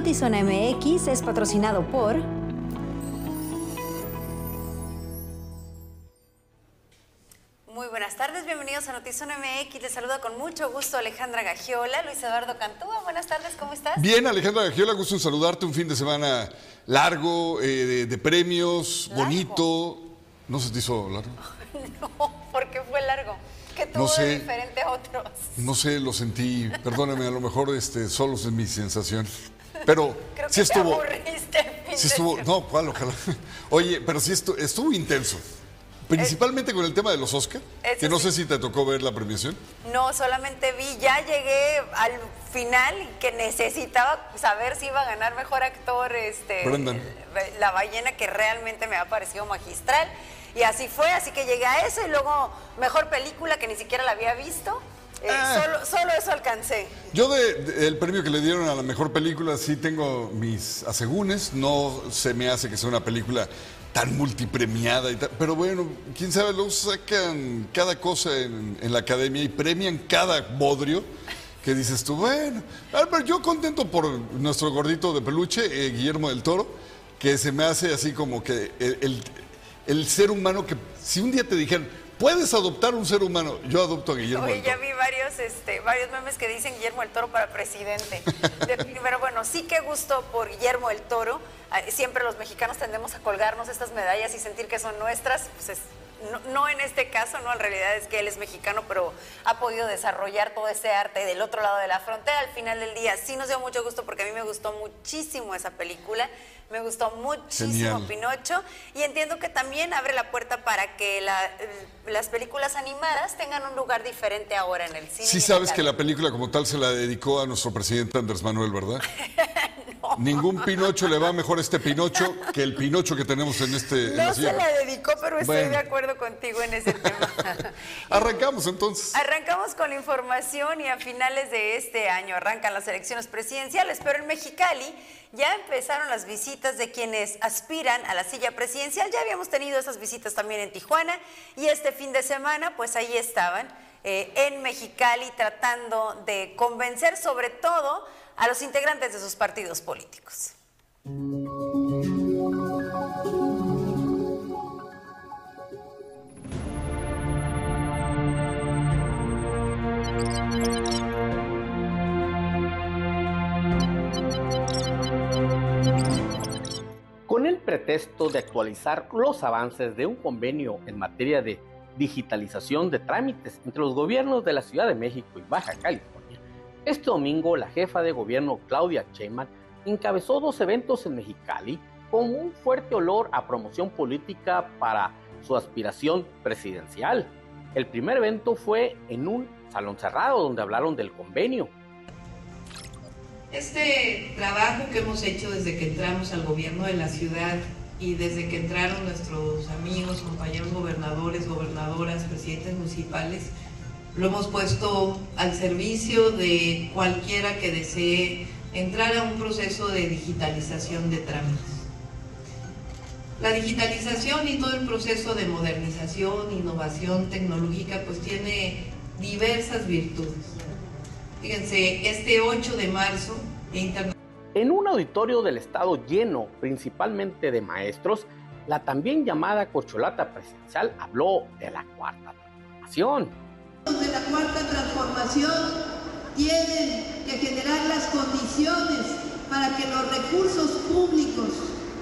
Notizona MX es patrocinado por... Muy buenas tardes, bienvenidos a Notizona MX. Les saluda con mucho gusto Alejandra Gagiola, Luis Eduardo Cantúa. Buenas tardes, ¿cómo estás? Bien, Alejandra Gagiola, gusto en saludarte. Un fin de semana largo, eh, de, de premios, ¿Largo? bonito. ¿No se te hizo largo? No, porque fue largo. ¿Qué tuvo No sé. de diferente a otros? No sé, lo sentí. Perdóname, a lo mejor este, solo es mi sensación. Pero Creo que sí estuvo. te Sí estuvo. No, ¿cuál? Ojalá. Oye, pero sí estuvo, estuvo intenso. Principalmente con el tema de los Oscar, Eso que no sí. sé si te tocó ver la premiación. No, solamente vi, ya llegué al final que necesitaba saber si iba a ganar mejor actor este Brendan. La ballena que realmente me ha parecido magistral. Y así fue, así que llegué a eso y luego mejor película que ni siquiera la había visto. Eh, Ah. solo, solo eso alcancé. Yo de, de- el premio que le dieron a la mejor película sí tengo mis asegúnes. No se me hace que sea una película tan multipremiada y tal. Pero bueno, quién sabe, luego sacan cada cosa en, en la academia y premian cada bodrio que dices tú, bueno, pero yo contento por nuestro gordito de peluche, eh, Guillermo del Toro, que se me hace así como que el, el- el ser humano que si un día te dijeran, puedes adoptar un ser humano, yo adopto a Guillermo Oye, ya vi varios, este, varios memes que dicen Guillermo el Toro para presidente. De- pero bueno, sí que gusto por Guillermo el Toro. Ah, Siempre los mexicanos tendemos a colgarnos estas medallas y sentir que son nuestras. Pues es- no, no en este caso, no, en realidad es que él es mexicano, pero ha podido desarrollar todo ese arte del otro lado de la frontera. Al final del día sí nos dio mucho gusto porque a mí me gustó muchísimo esa película. Me gustó muchísimo Genial. Pinocho y entiendo que también abre la puerta para que la- las películas animadas tengan un lugar diferente ahora en el cine. Sí en sabes que la película como tal se la dedicó a nuestro presidente Andrés Manuel, ¿verdad? Ningún Pinocho le va mejor a este Pinocho que el Pinocho que tenemos en este en No la se la dedicó, pero estoy de acuerdo contigo en ese tema. Arrancamos entonces. Arrancamos con la información y a finales de este año arrancan las elecciones presidenciales, pero en Mexicali ya empezaron las visitas de quienes aspiran a la silla presidencial. Ya habíamos tenido esas visitas también en Tijuana y este fin de semana pues ahí estaban eh, en Mexicali tratando de convencer sobre todo a los integrantes de sus partidos políticos. Pretexto de actualizar los avances de un convenio en materia de digitalización de trámites entre los gobiernos de la Ciudad de México y Baja California, este domingo la jefa de gobierno Claudia Sheinbaum encabezó dos eventos en Mexicali con un fuerte olor a promoción política para su aspiración presidencial. El primer evento fue en un salón cerrado donde hablaron del convenio, Este trabajo que hemos hecho desde que entramos al gobierno de la ciudad y desde que entraron nuestros amigos, compañeros gobernadores, gobernadoras, presidentes municipales, lo hemos puesto al servicio de cualquiera que desee entrar a un proceso de digitalización de trámites. La digitalización y todo el proceso de modernización, innovación tecnológica, pues tiene diversas virtudes. Fíjense, este 8 de marzo, Internet En un auditorio del estado lleno principalmente de maestros, la también llamada corcholata presidencial habló de la cuarta transformación. de la cuarta transformación tienen que generar las condiciones para que los recursos públicos,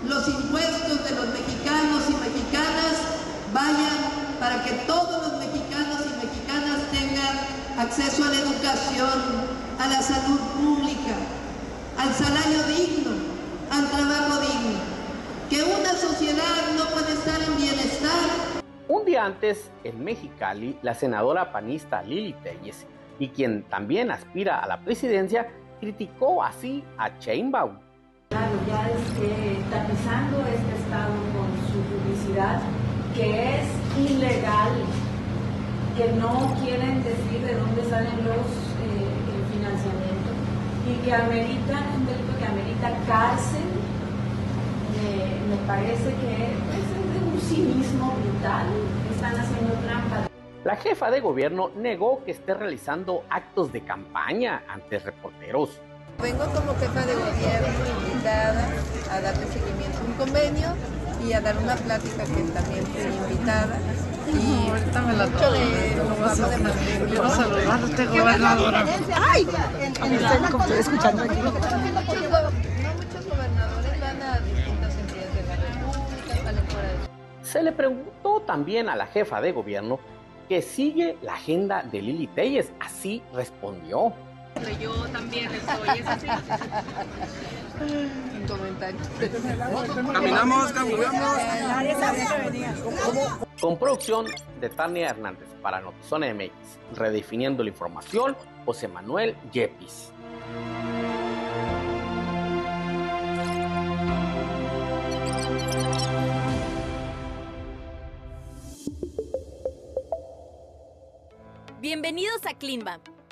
los impuestos de los mexicanos y mexicanas vayan para que todos los mexicanos acceso a la educación, a la salud pública, al salario digno, al trabajo digno. Que una sociedad no puede estar en bienestar Un día antes, en Mexicali, la senadora panista Lili Telles, y quien también aspira a la presidencia, criticó así a Sheinbaum. Claro, ya este, tapizando este estado con su publicidad, que es ilegal, que no quieren decir de dónde salen los eh, el financiamiento y que amerita, un delito que amerita cárcel, me, me parece que pues, es de un cinismo brutal, están haciendo trampa. La jefa de gobierno negó que esté realizando actos de campaña ante reporteros. Vengo como jefa de gobierno invitada a darle seguimiento a un convenio y a dar una plática que también fui invitada. Y ahorita me la Madrid. Quiero saludarte, gobernadora. ¡Ay! Estoy escuchando aquí. No muchos gobernadores van a distintas entidades de la República, Se le preguntó también a la jefa de gobierno que sigue la agenda de Lili Telles. Así respondió. Yo también estoy, es así. Sin comentarios. Caminamos, caminamos. Con producción de Tania Hernández para Notizona MX, redefiniendo la información, José Manuel Yepis. Bienvenidos a Cleanbam,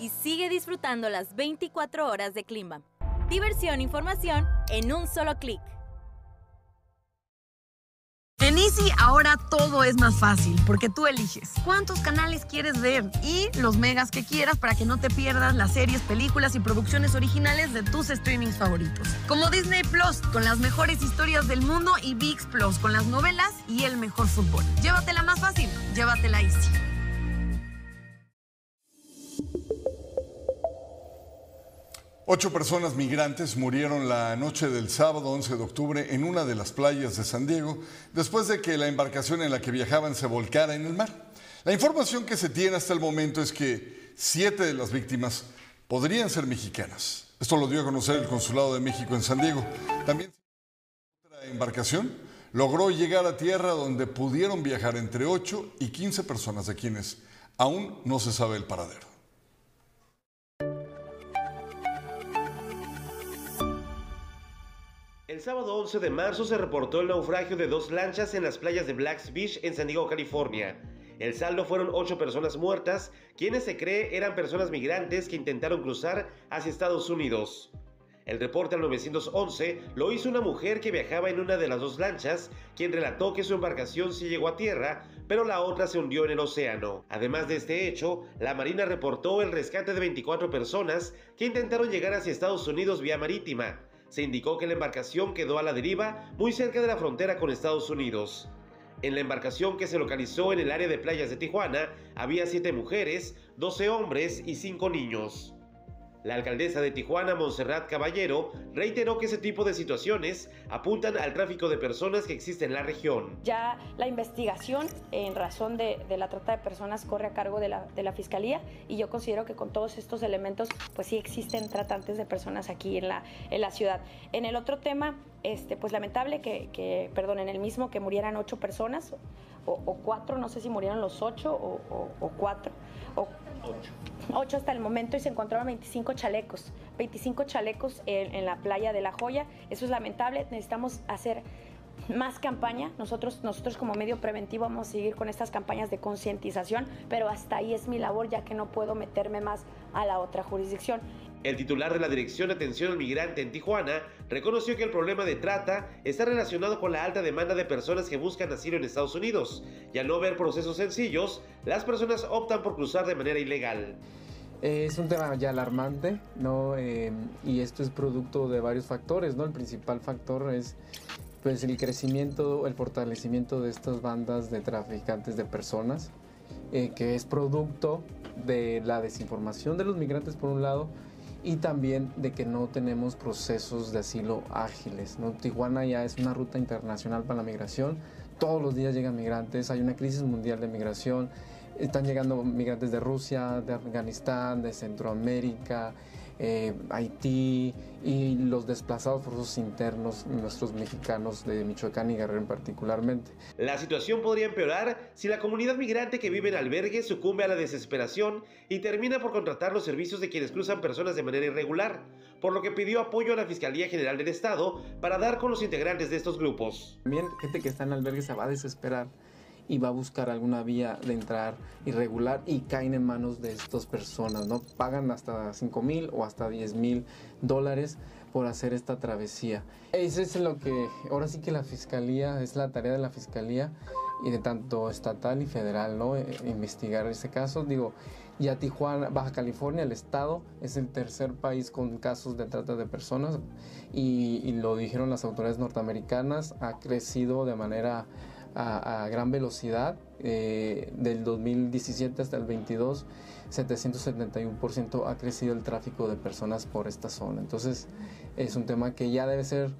y sigue disfrutando las 24 horas de Clima. Diversión e información en un solo clic. En Easy ahora todo es más fácil porque tú eliges cuántos canales quieres ver y los megas que quieras para que no te pierdas las series, películas y producciones originales de tus streamings favoritos. Como Disney Plus con las mejores historias del mundo y VIX Plus con las novelas y el mejor fútbol. Llévatela más fácil, llévatela Easy. Ocho personas migrantes murieron la noche del sábado 11 de octubre en una de las playas de San Diego después de que la embarcación en la que viajaban se volcara en el mar. La información que se tiene hasta el momento es que siete de las víctimas podrían ser mexicanas. Esto lo dio a conocer el Consulado de México en San Diego. También otra embarcación logró llegar a tierra donde pudieron viajar entre 8 y 15 personas de quienes aún no se sabe el paradero. El sábado 11 de marzo se reportó el naufragio de dos lanchas en las playas de Blacks Beach en San Diego, California. El saldo fueron ocho personas muertas, quienes se cree eran personas migrantes que intentaron cruzar hacia Estados Unidos. El reporte al 911 lo hizo una mujer que viajaba en una de las dos lanchas, quien relató que su embarcación sí llegó a tierra, pero la otra se hundió en el océano. Además de este hecho, la Marina reportó el rescate de 24 personas que intentaron llegar hacia Estados Unidos vía marítima. Se indicó que la embarcación quedó a la deriva muy cerca de la frontera con Estados Unidos. En la embarcación que se localizó en el área de playas de Tijuana había 7 mujeres, 12 hombres y 5 niños. La alcaldesa de Tijuana, Montserrat Caballero, reiteró que ese tipo de situaciones apuntan al tráfico de personas que existe en la región. Ya la investigación en razón de, de la trata de personas corre a cargo de la, de la, Fiscalía y yo considero que con todos estos elementos pues sí existen tratantes de personas aquí en la, en la ciudad. En el otro tema, este, pues lamentable que, que, perdón, en el mismo que murieran ocho personas o, o cuatro, no sé si murieron los ocho o, o, o cuatro. O, Ocho. 8 hasta el momento y se encontraron 25 chalecos, 25 chalecos en, en, la playa de La Joya. Eso es lamentable, necesitamos hacer más campaña. Nosotros, nosotros como medio preventivo vamos a seguir con estas campañas de concientización, pero hasta ahí es mi labor ya que no puedo meterme más a la otra jurisdicción. El titular de la Dirección de Atención al Migrante en Tijuana reconoció que el problema de trata está relacionado con la alta demanda de personas que buscan asilo en Estados Unidos y al no haber procesos sencillos, las personas optan por cruzar de manera ilegal. Es un tema ya alarmante, ¿no? Eh, y esto es producto de varios factores, ¿no? El principal factor es pues el crecimiento, el fortalecimiento de estas bandas de traficantes de personas, eh, que es producto de la desinformación de los migrantes por un lado y también de que no tenemos procesos de asilo ágiles. ¿no? Tijuana ya es una ruta internacional para la migración, todos los días llegan migrantes, hay una crisis mundial de migración, están llegando migrantes de Rusia, de Afganistán, de Centroamérica, eh, Haití y los desplazados forzosos internos, nuestros mexicanos de Michoacán y Guerrero en particularmente. La situación podría empeorar si la comunidad migrante que vive en albergues sucumbe a la desesperación y termina por contratar los servicios de quienes cruzan personas de manera irregular, por lo que pidió apoyo a la Fiscalía General del Estado para dar con los integrantes de estos grupos. También gente que está en albergues se va a desesperar y va a buscar alguna vía de entrar irregular y caen en manos de estas personas, ¿no? Pagan hasta 5 mil o hasta 10 mil dólares por hacer esta travesía. Eso es lo que, ahora sí que la fiscalía, es la tarea de la fiscalía y de tanto estatal y federal, ¿no? E, investigar ese caso. Digo, ya Tijuana, Baja California, el estado, es el tercer país con casos de trata de personas y lo dijeron las autoridades norteamericanas, ha crecido de manera a, gran velocidad. Eh, del 2017 hasta el 22, 771% ha crecido el tráfico de personas por esta zona. Entonces es un tema que ya debe ser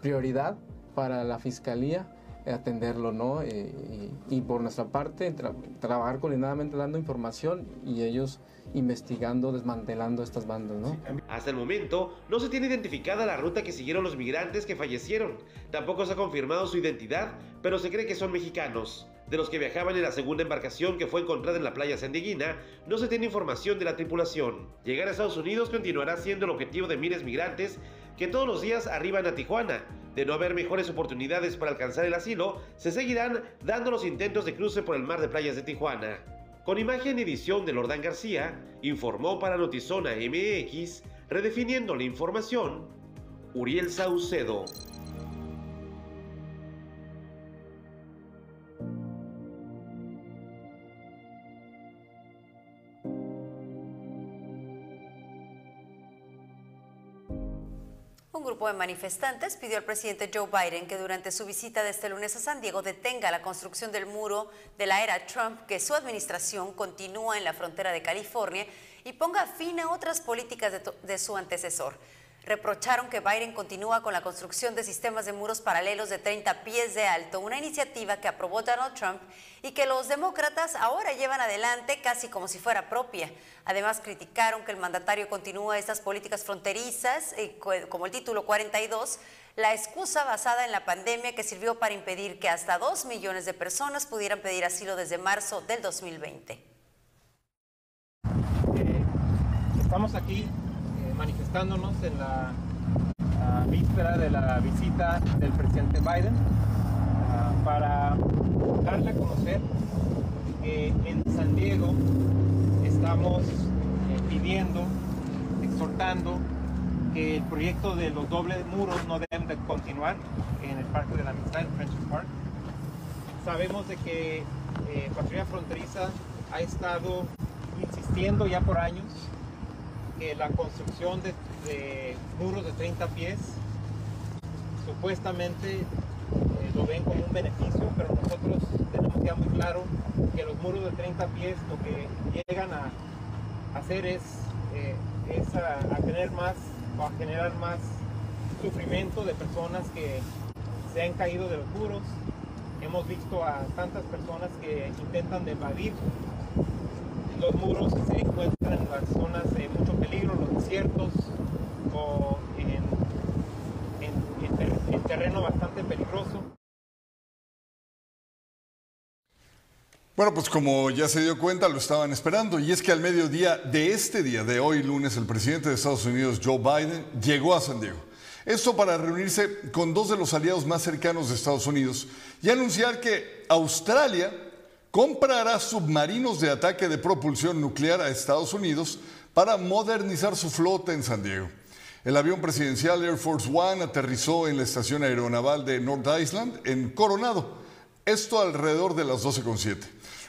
prioridad para la Fiscalía atenderlo, ¿no? Eh, y, por nuestra parte, trabajar coordinadamente dando información y ellos investigando, desmantelando estas bandas, ¿no? Hasta el momento no se tiene identificada la ruta que siguieron los migrantes que fallecieron. Tampoco se ha confirmado su identidad, pero se cree que son mexicanos. De los que viajaban en la segunda embarcación que fue encontrada en la playa Sandiguina, no se tiene información de la tripulación. Llegar a Estados Unidos continuará siendo el objetivo de miles migrantes que todos los días arriban a Tijuana. De no haber mejores oportunidades para alcanzar el asilo, se seguirán dando los intentos de cruce por el mar de playas de Tijuana. Con imagen y edición de Lordán García, informó para Notizona MX, redefiniendo la información, Uriel Saucedo. Grupo de manifestantes pidió al presidente Joe Biden que durante su visita de este lunes a San Diego detenga la construcción del muro de la era Trump que su administración continúa en la frontera de California y ponga fin a otras políticas de, de su antecesor reprocharon que Biden continúa con la construcción de sistemas de muros paralelos de 30 pies de alto, una iniciativa que aprobó Donald Trump y que los demócratas ahora llevan adelante casi como si fuera propia. Además, criticaron que el mandatario continúa estas políticas fronterizas, eh, como el título 42, la excusa basada en la pandemia que sirvió para impedir que hasta 2 millones de personas pudieran pedir asilo desde marzo del 2020. Eh, estamos aquí manifestándonos en la, víspera de la visita del presidente Biden ah, para darle a conocer que en San Diego estamos eh, pidiendo, exhortando que el proyecto de los dobles muros no deben de continuar en el Parque de la Amistad, en Friendship Park. Sabemos de que eh, Fronteriza ha estado insistiendo ya por años que la construcción de, muros de 30 pies supuestamente eh, lo ven como un beneficio, pero nosotros tenemos ya muy claro que los muros de 30 pies lo que llegan a hacer es, eh, a, tener más o a generar más sufrimiento de personas que se han caído de los muros. Hemos visto a tantas personas que intentan evadir los muros se encuentran en las zonas de mucho desiertos o en, terreno bastante peligroso. Bueno, pues como ya se dio cuenta, lo estaban esperando. Y es que al mediodía de este día, de hoy lunes, el presidente de Estados Unidos, Joe Biden, llegó a San Diego. Esto para reunirse con dos de los aliados más cercanos de Estados Unidos y anunciar que Australia comprará submarinos de ataque de propulsión nuclear a Estados Unidos para modernizar su flota en San Diego. El avión presidencial Air Force One aterrizó en la estación aeronaval de North Island en Coronado, esto alrededor de las 12.07.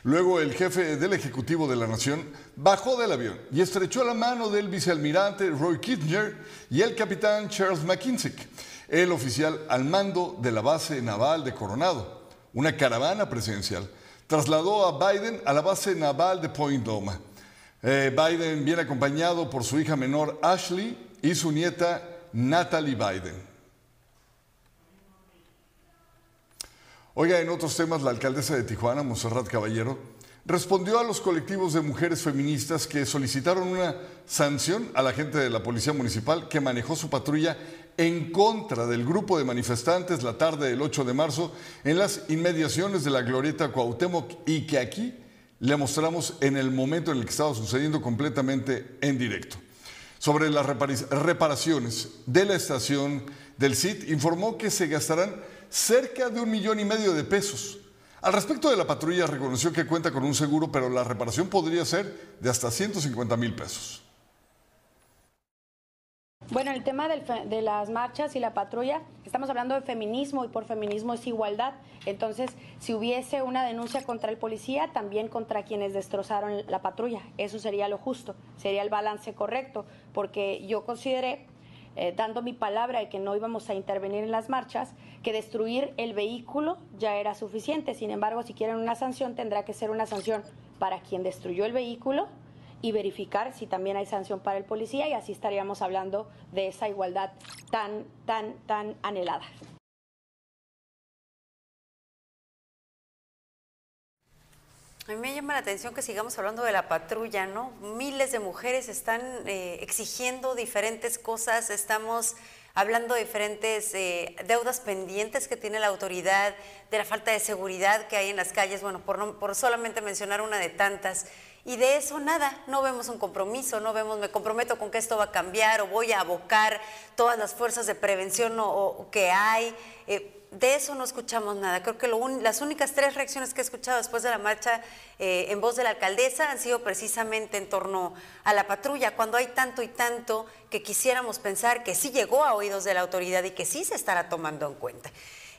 Luego el jefe del Ejecutivo de la Nación bajó del avión y estrechó la mano del vicealmirante Roy Kitchener y el capitán Charles McKinsick, el oficial al mando de la base naval de Coronado, una caravana presidencial trasladó a Biden a la base naval de Point Doma. Eh, Biden viene acompañado por su hija menor Ashley y su nieta Natalie Biden. Oiga, en otros temas, la alcaldesa de Tijuana, Monserrat Caballero, respondió a los colectivos de mujeres feministas que solicitaron una sanción a la gente de la Policía Municipal que manejó su patrulla en contra del grupo de manifestantes la tarde del 8 de marzo en las inmediaciones de la Glorieta Cuauhtémoc y que aquí le mostramos en el momento en el que estaba sucediendo completamente en directo. Sobre las reparaciones de la estación del CIT, informó que se gastarán cerca de un millón y medio de pesos al respecto de la patrulla, reconoció que cuenta con un seguro, pero la reparación podría ser de hasta 150 mil pesos. Bueno, el tema de las marchas y la patrulla, estamos hablando de feminismo y por feminismo es igualdad. Entonces, si hubiese una denuncia contra el policía, también contra quienes destrozaron la patrulla. Eso sería lo justo, sería el balance correcto, porque yo consideré eh, dando mi palabra de que no íbamos a intervenir en las marchas, que destruir el vehículo ya era suficiente. Sin embargo, si quieren una sanción, tendrá que ser una sanción para quien destruyó el vehículo y verificar si también hay sanción para el policía y así estaríamos hablando de esa igualdad tan, tan, tan anhelada. A mí me llama la atención que sigamos hablando de la patrulla, ¿no? Miles de mujeres están eh, exigiendo diferentes cosas, estamos hablando de diferentes eh, deudas pendientes que tiene la autoridad, de la falta de seguridad que hay en las calles, bueno, por, por solamente mencionar una de tantas. Y de eso nada, no vemos un compromiso, no vemos, me comprometo con que esto va a cambiar o voy a abocar todas las fuerzas de prevención que hay. Eh, de eso no escuchamos nada. Creo que las únicas tres reacciones que he escuchado después de la marcha eh, en voz de la alcaldesa han sido precisamente en torno a la patrulla, cuando hay tanto y tanto que quisiéramos pensar que sí llegó a oídos de la autoridad y que sí se estará tomando en cuenta.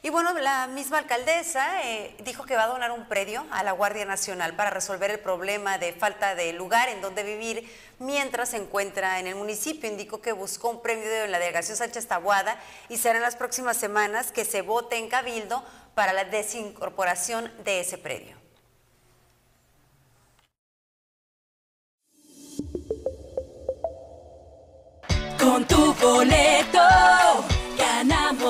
Y bueno, la misma alcaldesa eh, dijo que va a donar un predio a la Guardia Nacional para resolver el problema de falta de lugar en donde vivir mientras se encuentra en el municipio. Indicó que buscó un premio en la delegación Sánchez Tabuada y será en las próximas semanas que se vote en Cabildo para la desincorporación de ese predio. Con tu boleto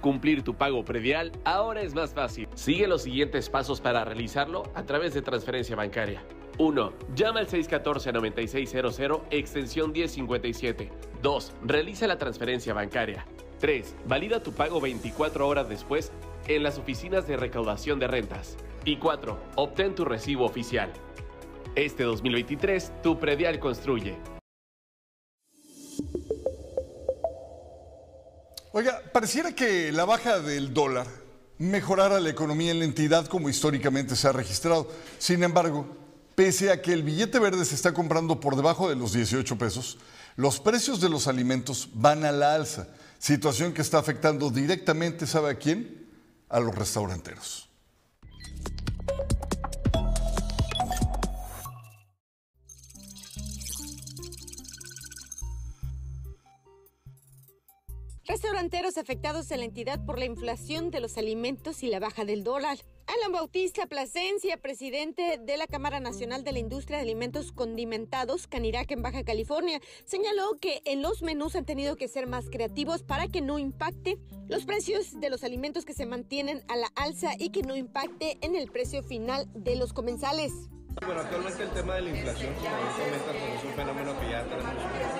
Cumplir tu pago predial ahora es más fácil. Sigue los siguientes pasos para realizarlo a través de transferencia bancaria. 1. Llama al 614-9600, extensión 1057. 2. Realiza la transferencia bancaria. 3. Valida tu pago 24 horas después en las oficinas de recaudación de rentas. Y 4. Obtén tu recibo oficial. Este 2023, tu predial construye. Oiga, pareciera que la baja del dólar mejorara la economía en la entidad como históricamente se ha registrado. Sin embargo, pese a que el billete verde se está comprando por debajo de los 18 pesos, los precios de los alimentos van a la alza, situación que está afectando directamente, ¿sabe a quién? A los restauranteros. Restauranteros afectados en la entidad por la inflación de los alimentos y la baja del dólar. Alan Bautista Plasencia, presidente de la Cámara Nacional de la Industria de Alimentos Condimentados, Canirac en Baja California, señaló que en los menús han tenido que ser más creativos para que no impacte los precios de los alimentos que se mantienen a la alza y que no impacte en el precio final de los comensales. Bueno, actualmente el tema de la inflación, como es un fenómeno que ya tenemos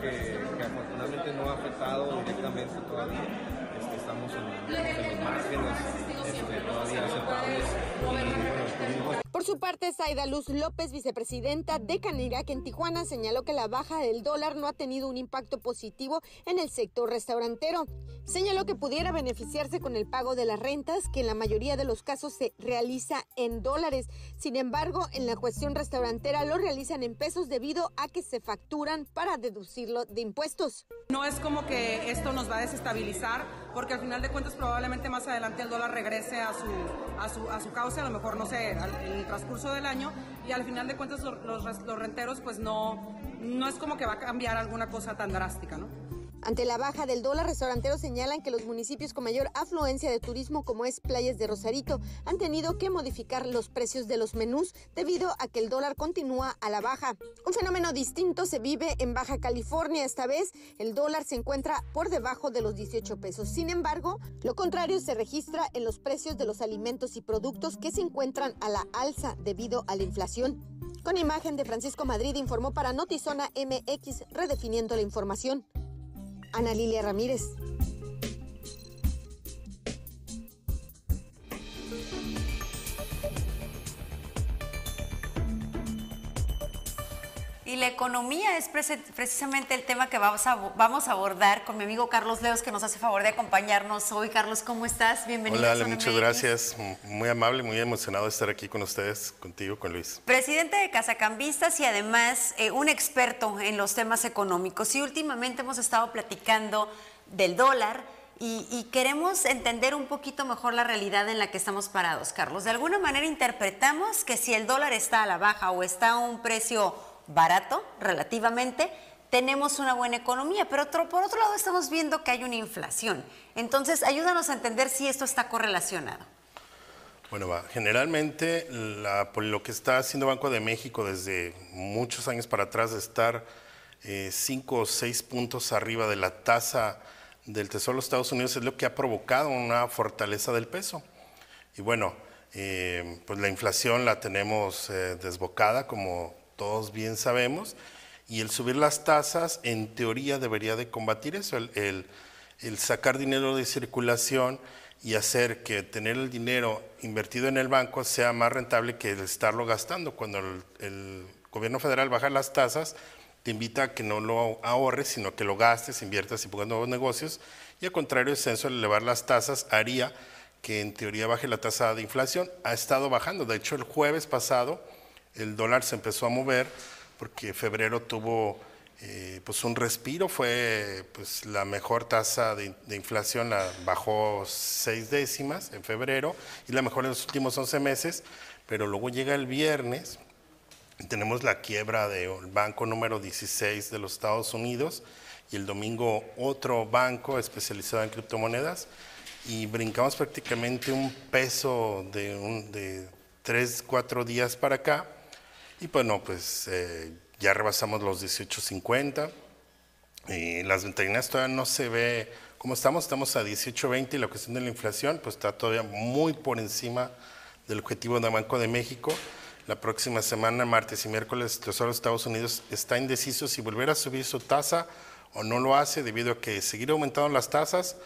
que, afortunadamente no ha afectado directamente todavía. Este, estamos en, en los márgenes este, todavía aceptables y bueno, Por su parte, Zaida Luz López, vicepresidenta de Canirac en Tijuana, señaló que la baja del dólar no ha tenido un impacto positivo en el sector restaurantero. Señaló que pudiera beneficiarse con el pago de las rentas, que en la mayoría de los casos se realiza en dólares. Sin embargo, en la cuestión restaurantera lo realizan en pesos debido a que se facturan para deducirlo de impuestos. No es como que esto nos va a desestabilizar, porque al final de cuentas probablemente más adelante el dólar regrese a su, a su, a su cauce, a lo mejor, no sé, transcurso del año, y al final de cuentas los, renteros pues no, no es como que va a cambiar alguna cosa tan drástica, ¿no? Ante la baja del dólar, restauranteros señalan que los municipios con mayor afluencia de turismo, como es Playas de Rosarito, han tenido que modificar los precios de los menús debido a que el dólar continúa a la baja. Un fenómeno distinto se vive en Baja California. Esta vez, el dólar se encuentra por debajo de los 18 pesos. Sin embargo, lo contrario se registra en los precios de los alimentos y productos que se encuentran a la alza debido a la inflación. Con imagen de Francisco Madrid informó para Notizona MX, redefiniendo la información. Ana Lilia Ramírez. Y la economía es precisamente el tema que vamos a, vamos a abordar con mi amigo Carlos Leos, que nos hace favor de acompañarnos hoy. Carlos, ¿cómo estás? Bienvenido. Hola, Ale, muchas gracias. Muy amable, muy emocionado de estar aquí con ustedes, contigo, con Luis. Presidente de Casacambistas y además eh, un experto en los temas económicos. Y últimamente hemos estado platicando del dólar y, y queremos entender un poquito mejor la realidad en la que estamos parados, Carlos. De alguna manera interpretamos que si el dólar está a la baja o está a un precio barato relativamente, tenemos una buena economía, pero por otro lado estamos viendo que hay una inflación. Entonces, ayúdanos a entender si esto está correlacionado. Bueno, va. Generalmente por lo que está haciendo Banco de México desde muchos años para atrás de estar eh, cinco o seis puntos arriba de la tasa del Tesoro de los Estados Unidos es lo que ha provocado una fortaleza del peso. Y bueno, eh, pues la inflación la tenemos eh, desbocada, como todos bien sabemos, y el subir las tasas en teoría debería de combatir eso, el, el- sacar dinero de circulación y hacer que tener el dinero invertido en el banco sea más rentable que el estarlo gastando. Cuando el, el gobierno federal baja las tasas, te invita a que no lo ahorres, sino que lo gastes, inviertas y pongas nuevos negocios. Y al contrario, el censo al elevar las tasas haría que en teoría baje la tasa de inflación. Ha estado bajando. De hecho, el jueves pasado el dólar se empezó a mover porque febrero tuvo eh, pues un respiro, fue pues la mejor tasa de, de inflación, la bajó seis décimas en febrero y la mejor en los últimos 11 meses, pero luego llega el viernes tenemos la quiebra del banco número 16 de los Estados Unidos y el domingo otro banco especializado en criptomonedas y brincamos prácticamente un peso de, un, de tres, cuatro días para acá y bueno, pues eh, ya rebasamos los 18.50 y las ventanillas todavía no se ve cómo estamos, estamos a 18.20 y la cuestión de la inflación pues está todavía muy por encima del objetivo del Banco de México. La próxima semana, martes y miércoles, el Tesoro de Estados Unidos está indeciso si volver a subir su tasa o no lo hace debido a que seguir aumentando las tasas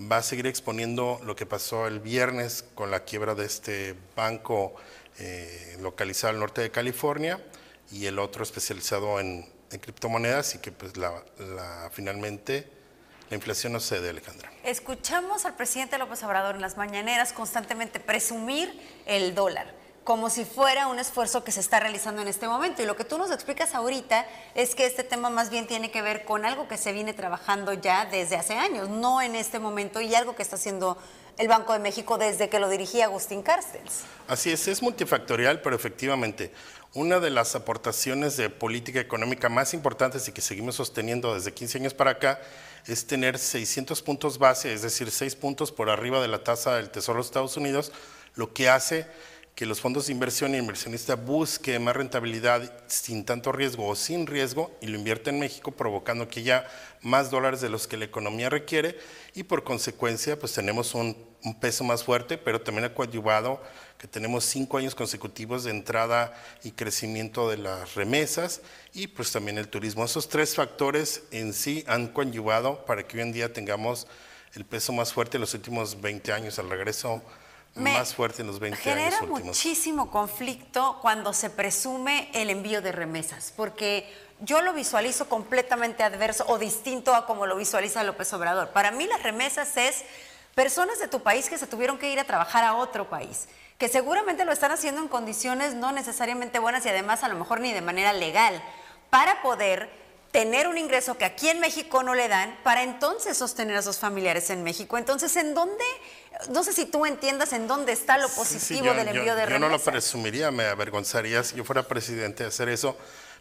va a seguir exponiendo lo que pasó el viernes con la quiebra de este banco eh, localizado al norte de California y el otro especializado en, criptomonedas y que pues la, la- finalmente la inflación no cede, Alejandra. Escuchamos al presidente López Obrador en las mañaneras constantemente presumir el dólar, como si fuera un esfuerzo que se está realizando en este momento. Y lo que tú nos explicas ahorita es que este tema más bien tiene que ver con algo que se viene trabajando ya desde hace años, no en este momento, y algo que está haciendo el Banco de México desde que lo dirigía Agustín Carstens. Así es, es multifactorial, pero efectivamente, una de las aportaciones de política económica más importantes y que seguimos sosteniendo desde 15 años para acá es tener 600 puntos base, es decir, 6 puntos por arriba de la tasa del Tesoro de Estados Unidos, lo que hace que los fondos de inversión y inversionista busque más rentabilidad sin tanto riesgo o sin riesgo y lo invierte en México, provocando que haya más dólares de los que la economía requiere y por consecuencia pues tenemos un, un peso más fuerte, pero también ha coadyuvado que tenemos cinco años consecutivos de entrada y crecimiento de las remesas y pues también el turismo. Esos tres factores en sí han coadyuvado para que hoy en día tengamos el peso más fuerte en los últimos 20 años, al regreso Me más fuerte en los 20 Genera años últimos. muchísimo conflicto cuando se presume el envío de remesas, porque yo lo visualizo completamente adverso o distinto a como lo visualiza López Obrador. Para mí las remesas es personas de tu país que se tuvieron que ir a trabajar a otro país, que seguramente lo están haciendo en condiciones no necesariamente buenas y además a lo mejor ni de manera legal, para poder tener un ingreso que aquí en México no le dan, para entonces sostener a sus familiares en México. Entonces, ¿en dónde? No sé si tú entiendas en dónde está lo positivo sí, yo- del yo- envío de Yo no lo remesas. presumiría, me avergonzaría si yo fuera presidente de hacer eso,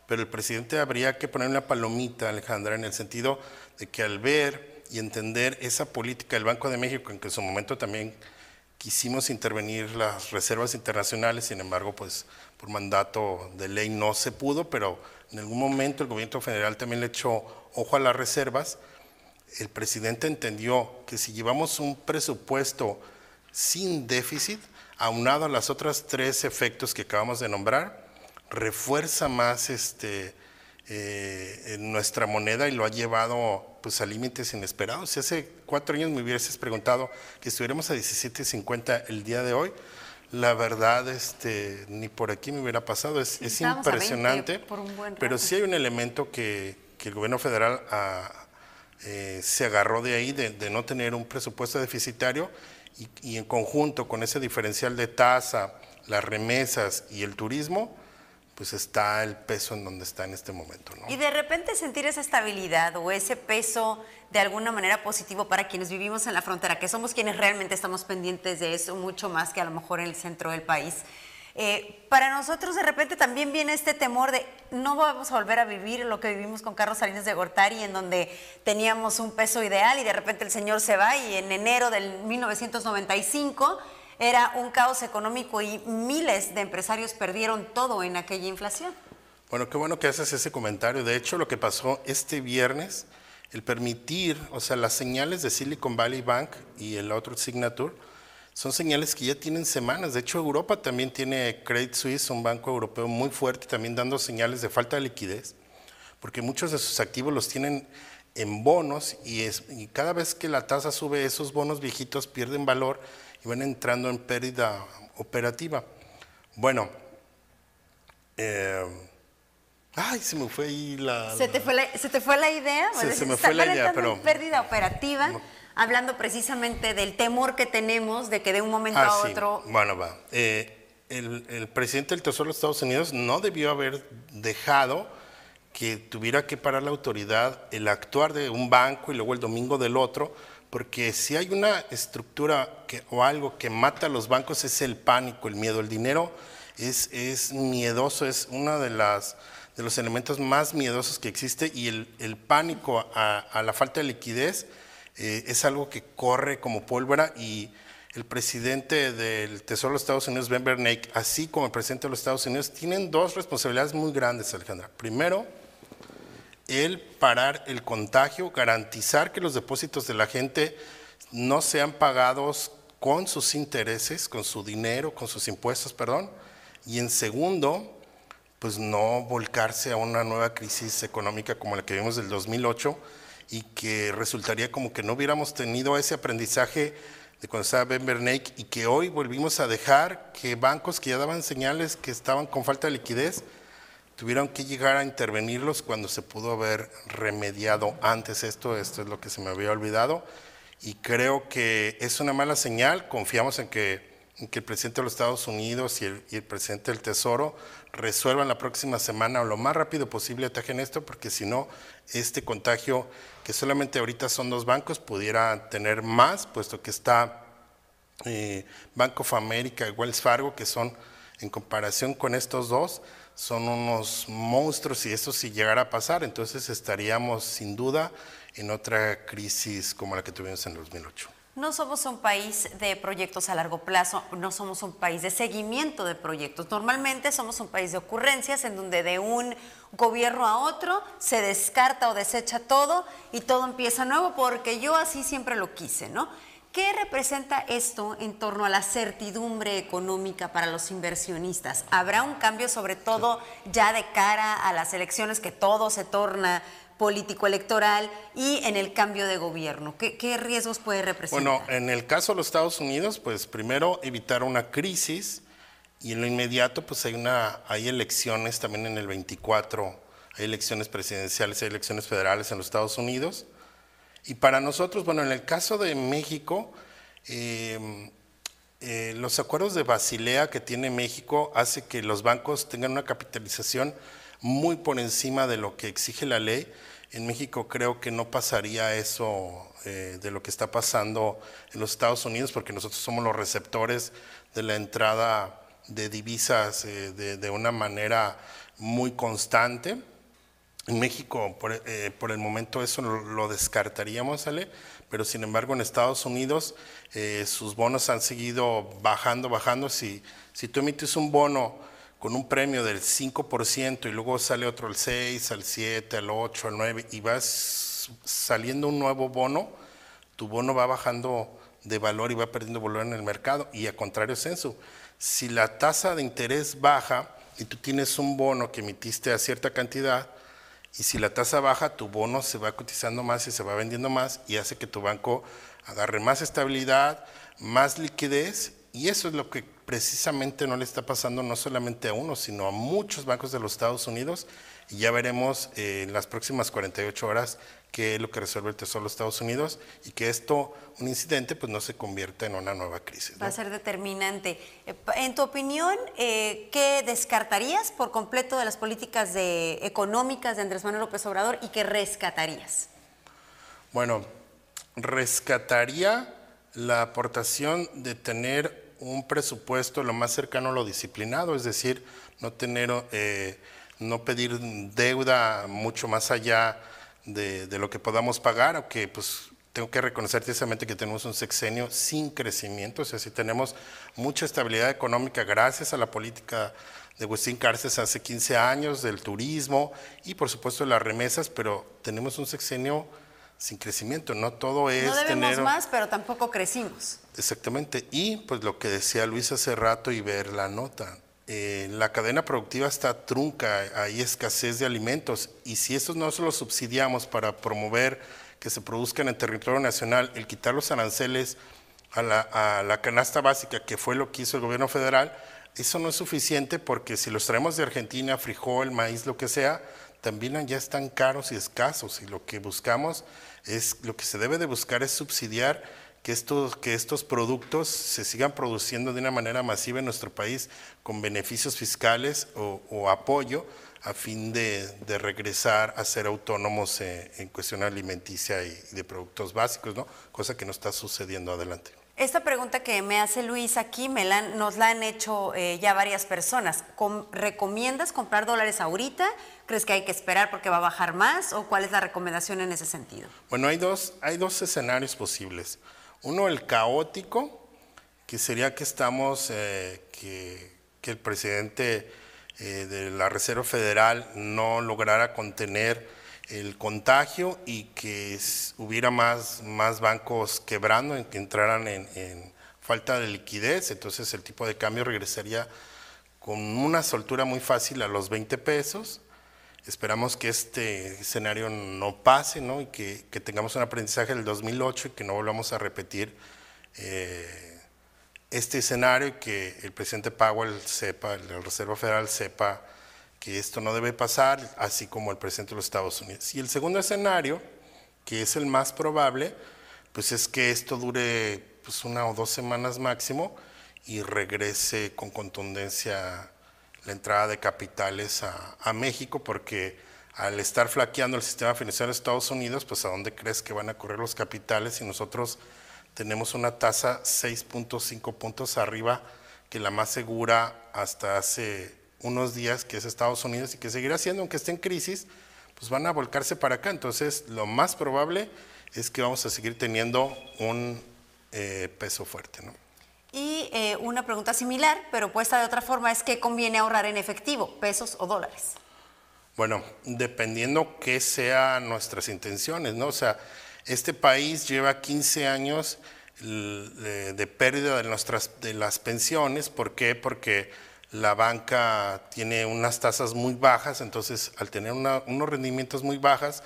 pero el presidente habría que poner una palomita, Alejandra, en el sentido de que al ver y entender esa política del Banco de México, en que en su momento también quisimos intervenir las reservas internacionales, sin embargo, pues por mandato de ley no se pudo, pero en algún momento el gobierno federal también le echó ojo a las reservas. El presidente entendió que si llevamos un presupuesto sin déficit, aunado a las otras tres efectos que acabamos de nombrar, refuerza más este, eh, en nuestra moneda y lo ha llevado pues, a límites inesperados. Si hace cuatro años me hubieses preguntado que estuviéramos a 17.50 el día de hoy, la verdad este, ni por aquí me hubiera pasado. Es, es estábamos a 20 impresionante, pero sí hay un elemento que, que el gobierno federal ah, eh, se agarró de ahí, de, no tener un presupuesto deficitario y, en conjunto con ese diferencial de tasa, las remesas y el turismo, pues está el peso en donde está en este momento. Y de repente sentir esa estabilidad o ese peso de alguna manera positivo para quienes vivimos en la frontera, que somos quienes realmente estamos pendientes de eso, mucho más que a lo mejor en el centro del país. Eh, para nosotros de repente también viene este temor de no vamos a volver a vivir lo que vivimos con Carlos Salinas de Gortari, en donde teníamos un peso ideal y de repente el señor se va y en enero del 1995 era un caos económico y miles de empresarios perdieron todo en aquella inflación. Bueno, qué bueno que haces ese comentario. De hecho, lo que pasó este viernes, el permitir, o sea, las señales de Silicon Valley Bank y el otro Signature, son señales que ya tienen semanas. De hecho, Europa también tiene Credit Suisse, un banco europeo muy fuerte, también dando señales de falta de liquidez, porque muchos de sus activos los tienen en bonos y, es- y cada vez que la tasa sube, esos bonos viejitos pierden valor y van entrando en pérdida operativa. Bueno, eh, ay, se me fue ahí la... ¿Se te fue la, se te fue la idea? Se- se me fue la idea, pero- pérdida operativa, hablando precisamente del temor que tenemos de que de un momento Ah, a sí. otro... Bueno, va. Eh, el, el presidente del Tesoro de Estados Unidos no debió haber dejado que tuviera que parar la autoridad el actuar de un banco y luego el domingo del otro, porque si hay una estructura que, o algo que mata a los bancos es el pánico, el miedo. El dinero es, es miedoso, es uno de, las, de los elementos más miedosos que existe y el, el pánico a, a la falta de liquidez eh, es algo que corre como pólvora y el presidente del Tesoro de los Estados Unidos, Ben Bernanke, así como el presidente de los Estados Unidos, tienen dos responsabilidades muy grandes, Alejandra. Primero, el parar el contagio, garantizar que los depósitos de la gente no sean pagados con sus intereses, con su dinero, con sus impuestos, perdón. Y en segundo, pues no volcarse a una nueva crisis económica como la que vimos del 2008 y que resultaría como que no hubiéramos tenido ese aprendizaje de cuando estaba Ben Bernanke y que hoy volvimos a dejar que bancos que ya daban señales que estaban con falta de liquidez tuvieron que llegar a intervenirlos cuando se pudo haber remediado antes esto, esto es lo que se me había olvidado. Y creo que es una mala señal, confiamos en que, en que el presidente de los Estados Unidos y el, y el presidente del Tesoro resuelvan la próxima semana o lo más rápido posible atajen esto, porque si no, este contagio, que solamente ahorita son dos bancos, pudiera tener más, puesto que está eh, Bank of America y Wells Fargo, que son, en comparación con estos dos, son unos monstruos y eso si llegara a pasar, entonces estaríamos sin duda en otra crisis como la que tuvimos en 2008. No somos un país de proyectos a largo plazo, no somos un país de seguimiento de proyectos. Normalmente somos un país de ocurrencias en donde de un gobierno a otro se descarta o desecha todo y todo empieza nuevo porque yo así siempre lo quise, ¿no? ¿Qué representa esto en torno a la certidumbre económica para los inversionistas? ¿Habrá un cambio sobre todo ya de cara a las elecciones que todo se torna político-electoral y en el cambio de gobierno? ¿Qué, riesgos puede representar? Bueno, en el caso de los Estados Unidos, pues primero evitar una crisis y en lo inmediato pues hay, una, hay elecciones también en el 24, hay elecciones presidenciales, hay elecciones federales en los Estados Unidos. Y para nosotros, bueno, en el caso de México, eh, eh, los acuerdos de Basilea que tiene México hace que los bancos tengan una capitalización muy por encima de lo que exige la ley. En México creo que no pasaría eso eh, de lo que está pasando en los Estados Unidos porque nosotros somos los receptores de la entrada de divisas eh, de, una manera muy constante. En México, por, el momento, eso lo, descartaríamos, ¿sale? pero sin embargo en Estados Unidos eh, sus bonos han seguido bajando, bajando. Si, si tú emites un bono con un premio del 5% y luego sale otro al 6, al 7, al 8, al 9 y vas saliendo un nuevo bono, tu bono va bajando de valor y va perdiendo valor en el mercado y a contrario censo. Si la tasa de interés baja y tú tienes un bono que emitiste a cierta cantidad, y si la tasa baja, tu bono se va cotizando más y se va vendiendo más y hace que tu banco agarre más estabilidad, más liquidez y eso es lo que precisamente no le está pasando no solamente a uno, sino a muchos bancos de los Estados Unidos y ya veremos eh, en las próximas 48 horas qué es lo que resuelve el Tesoro de los Estados Unidos y que esto, un incidente, pues no se convierta en una nueva crisis. Va a ser determinante. Eh, en tu opinión, eh, ¿qué descartarías por completo de las políticas de, económicas de Andrés Manuel López Obrador y qué rescatarías? Bueno, rescataría la aportación de tener un presupuesto lo más cercano a lo disciplinado, es decir, no tener, eh, no pedir deuda mucho más allá de, lo que podamos pagar, aunque pues tengo que reconocer precisamente que tenemos un sexenio sin crecimiento, o sea, si tenemos mucha estabilidad económica gracias a la política de Agustín Cárcez hace 15 años, del turismo y por supuesto las remesas, pero tenemos un sexenio sin crecimiento, no todo es no debemos más, pero tampoco crecimos. Exactamente, y pues lo que decía Luis hace rato y ver la nota, eh, la cadena productiva está trunca, hay escasez de alimentos y si estos no se los subsidiamos para promover que se produzcan en territorio nacional, el quitar los aranceles a la, canasta básica, que fue lo que hizo el gobierno federal, eso no es suficiente porque si los traemos de Argentina, frijol, maíz, lo que sea, también ya están caros y escasos y lo que buscamos es, lo que se debe de buscar es subsidiar que estos, que estos productos se sigan produciendo de una manera masiva en nuestro país con beneficios fiscales o, apoyo a fin de, regresar a ser autónomos eh, en, cuestión alimenticia y, de productos básicos, ¿no? cosa que no está sucediendo adelante. Esta pregunta que me hace Luis aquí nos la han hecho eh, ya varias personas. ¿Recomiendas comprar dólares ahorita? ¿Crees que hay que esperar porque va a bajar más? ¿O cuál es la recomendación en ese sentido? Bueno, hay dos, hay dos escenarios posibles. Uno, el caótico, que sería que estamos, eh, que, el presidente eh, de la Reserva Federal no lograra contener el contagio y que hubiera más, más bancos quebrando, que entraran en, falta de liquidez, entonces el tipo de cambio regresaría con una soltura muy fácil a los 20 pesos. Esperamos que este escenario no pase ¿no? y que, tengamos un aprendizaje del 2008 y que no volvamos a repetir eh, este escenario y que el presidente Powell sepa, la Reserva Federal sepa que esto no debe pasar, así como el presidente de los Estados Unidos. Y el segundo escenario, que es el más probable, pues es que esto dure pues, una o dos semanas máximo y regrese con contundencia la entrada de capitales a, México, porque al estar flaqueando el sistema financiero de Estados Unidos, pues a dónde crees que van a correr los capitales si nosotros tenemos una tasa 6.5 puntos arriba que la más segura hasta hace unos días, que es Estados Unidos, y que seguirá siendo, aunque esté en crisis, pues van a volcarse para acá. Entonces, lo más probable es que vamos a seguir teniendo un eh, peso fuerte. ¿no? Y eh, una pregunta similar, pero puesta de otra forma, es ¿qué conviene ahorrar en efectivo, pesos o dólares? Bueno, dependiendo qué sean nuestras intenciones, ¿no? O sea, este país lleva 15 años de pérdida de, nuestras, de las pensiones. ¿Por qué? Porque la banca tiene unas tasas muy bajas, entonces al tener unos rendimientos muy bajas,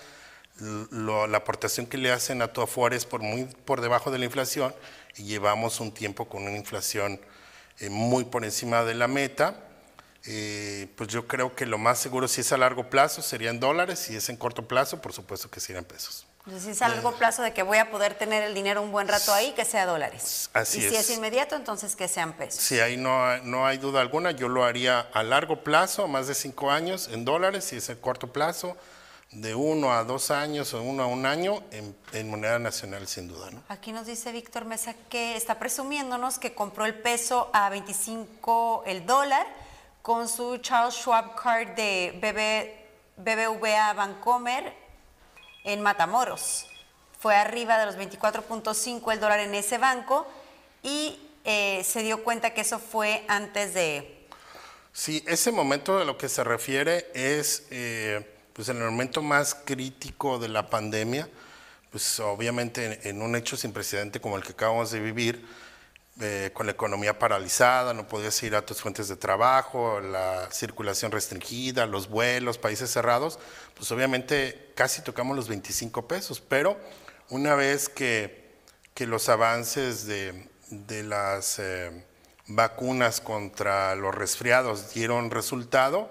la aportación que le hacen a tu Afore es por muy por debajo de la inflación y llevamos un tiempo con una inflación eh, muy por encima de la meta. Eh, pues yo creo que lo más seguro si es a largo plazo sería en dólares, si es en corto plazo, por supuesto que serían pesos. Entonces, es a largo plazo de que voy a poder tener el dinero un buen rato ahí, que sea dólares. Así y si es. es inmediato, entonces que sean pesos. Sí, ahí no, hay- no hay duda alguna. Yo lo haría a largo plazo, más de cinco años, en dólares, si es el corto plazo, de uno a dos años o uno a un año, en, en moneda nacional, sin duda. ¿no? Aquí nos dice Víctor Mesa que está presumiéndonos que compró el peso a 25 el dólar con su Charles Schwab Card de BB, BBVA Bancomer en Matamoros. Fue arriba de los 24.5 el dólar en ese banco y eh, se dio cuenta que eso fue antes de... Sí, ese momento de lo que se refiere es eh, pues el momento más crítico de la pandemia, pues obviamente en, en un hecho sin precedente como el que acabamos de vivir, eh, con la economía paralizada, no podías ir a tus fuentes de trabajo, la circulación restringida, los vuelos, países cerrados, pues obviamente casi tocamos los 25 pesos, pero una vez que, que los avances de, de las eh, vacunas contra los resfriados dieron resultado,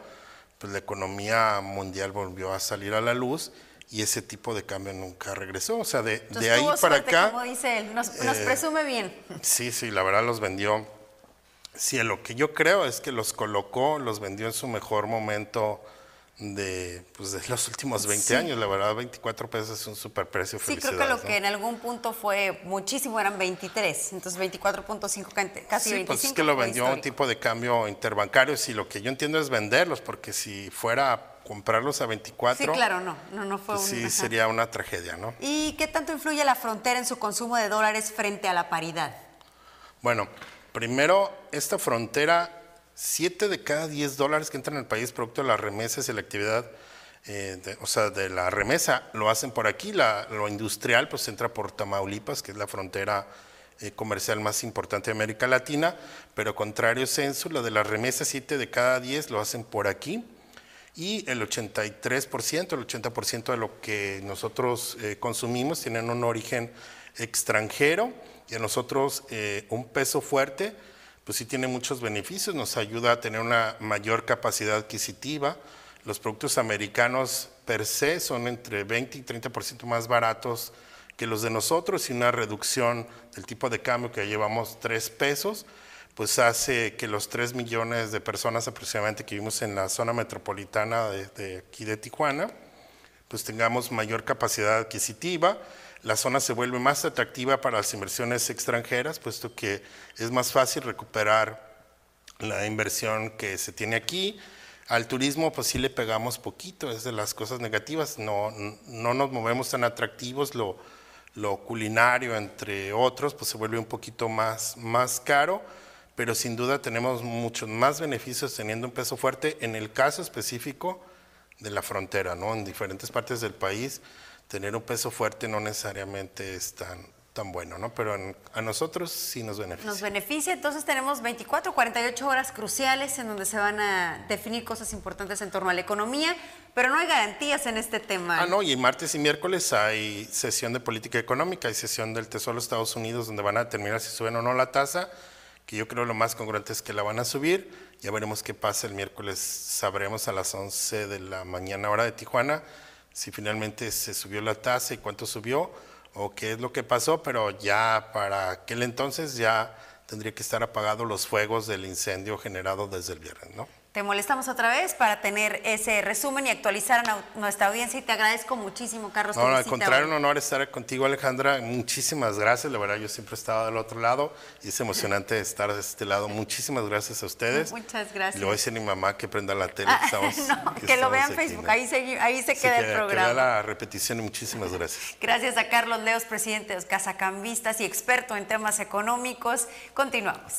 pues la economía mundial volvió a salir a la luz y ese tipo de cambio nunca regresó. O sea, de, Entonces, de ahí para suerte, acá... Como dice él, nos, nos eh, presume bien. Sí, sí, la verdad los vendió. Sí, lo que yo creo es que los colocó, los vendió en su mejor momento de, pues, de los últimos 20 Sí. años. La verdad, 24 pesos es un superprecio. Sí, creo que lo ¿no? que en algún punto fue muchísimo eran 23, entonces 24.5, cante- casi Sí, 25. pues es que lo vendió a un tipo de cambio interbancario. Si lo que yo entiendo es venderlos, porque si fuera comprarlos a 24, Sí, claro, no, no, no fue pues un... sí ajá. sería una tragedia, ¿no? ¿Y qué tanto influye la frontera en su consumo de dólares frente a la paridad? Bueno, primero, esta frontera, 7 de cada 10 dólares que entran al país producto de las remesas y la actividad, eh, de- o sea, de la remesa, lo hacen por aquí. La- lo industrial, pues entra por Tamaulipas, que es la frontera eh, comercial más importante de América Latina, pero contrario censo, la de las remesas, 7 de cada 10 lo hacen por aquí. Y el 83%, el 80% de lo que nosotros eh, consumimos tienen un origen extranjero y a nosotros eh, un peso fuerte, pues sí tiene muchos beneficios, nos ayuda a tener una mayor capacidad adquisitiva. Los productos americanos per se son entre 20 y 30% más baratos que los de nosotros y una reducción del tipo de cambio que llevamos 3 pesos, pues hace que los 3 millones de personas aproximadamente que vivimos en la zona metropolitana de, de aquí de Tijuana, pues tengamos mayor capacidad adquisitiva, la zona se vuelve más atractiva para las inversiones extranjeras, puesto que es más fácil recuperar la inversión que se tiene aquí. Al turismo, pues sí le pegamos poquito, es de las cosas negativas, no, no nos movemos tan atractivos, lo, lo culinario, entre otros, pues se vuelve un poquito más, más caro, pero sin duda tenemos muchos más beneficios teniendo un peso fuerte en el caso específico de la frontera, ¿no? En diferentes partes del país, tener un peso fuerte no necesariamente es tan, tan bueno, ¿no? Pero en- a nosotros sí nos beneficia. Nos beneficia, entonces tenemos 24, 48 horas cruciales en donde se van a definir cosas importantes en torno a la economía, pero no hay garantías en este tema. Ah, no, y martes y miércoles hay sesión de política económica, hay sesión del Tesoro de Estados Unidos donde van a determinar si suben o no la tasa, que yo creo lo más congruente es que la van a subir. Ya veremos qué pasa el miércoles, sabremos a las 11 de la mañana hora de Tijuana si finalmente se subió la tasa y cuánto subió o qué es lo que pasó, pero ya para aquel entonces ya tendría que estar apagados los fuegos del incendio generado desde el viernes, ¿no? Te molestamos otra vez para tener ese resumen y actualizar a nuestra audiencia y te agradezco muchísimo, Carlos. No, tu al contrario, hoy. un honor estar contigo, Alejandra. Muchísimas gracias. La verdad, yo siempre he estado del otro lado y es emocionante estar de este lado. Muchísimas gracias a ustedes. Muchas gracias. Le voy a decir a mi mamá que prenda la tele. Ah, que estamos, no, que, lo vean en Facebook, ¿no? ahí, se queda que- el Que programa. vea la repetición y muchísimas gracias. Gracias a Carlos Leos, presidente de los Casacambistas y experto en temas económicos. Continuamos.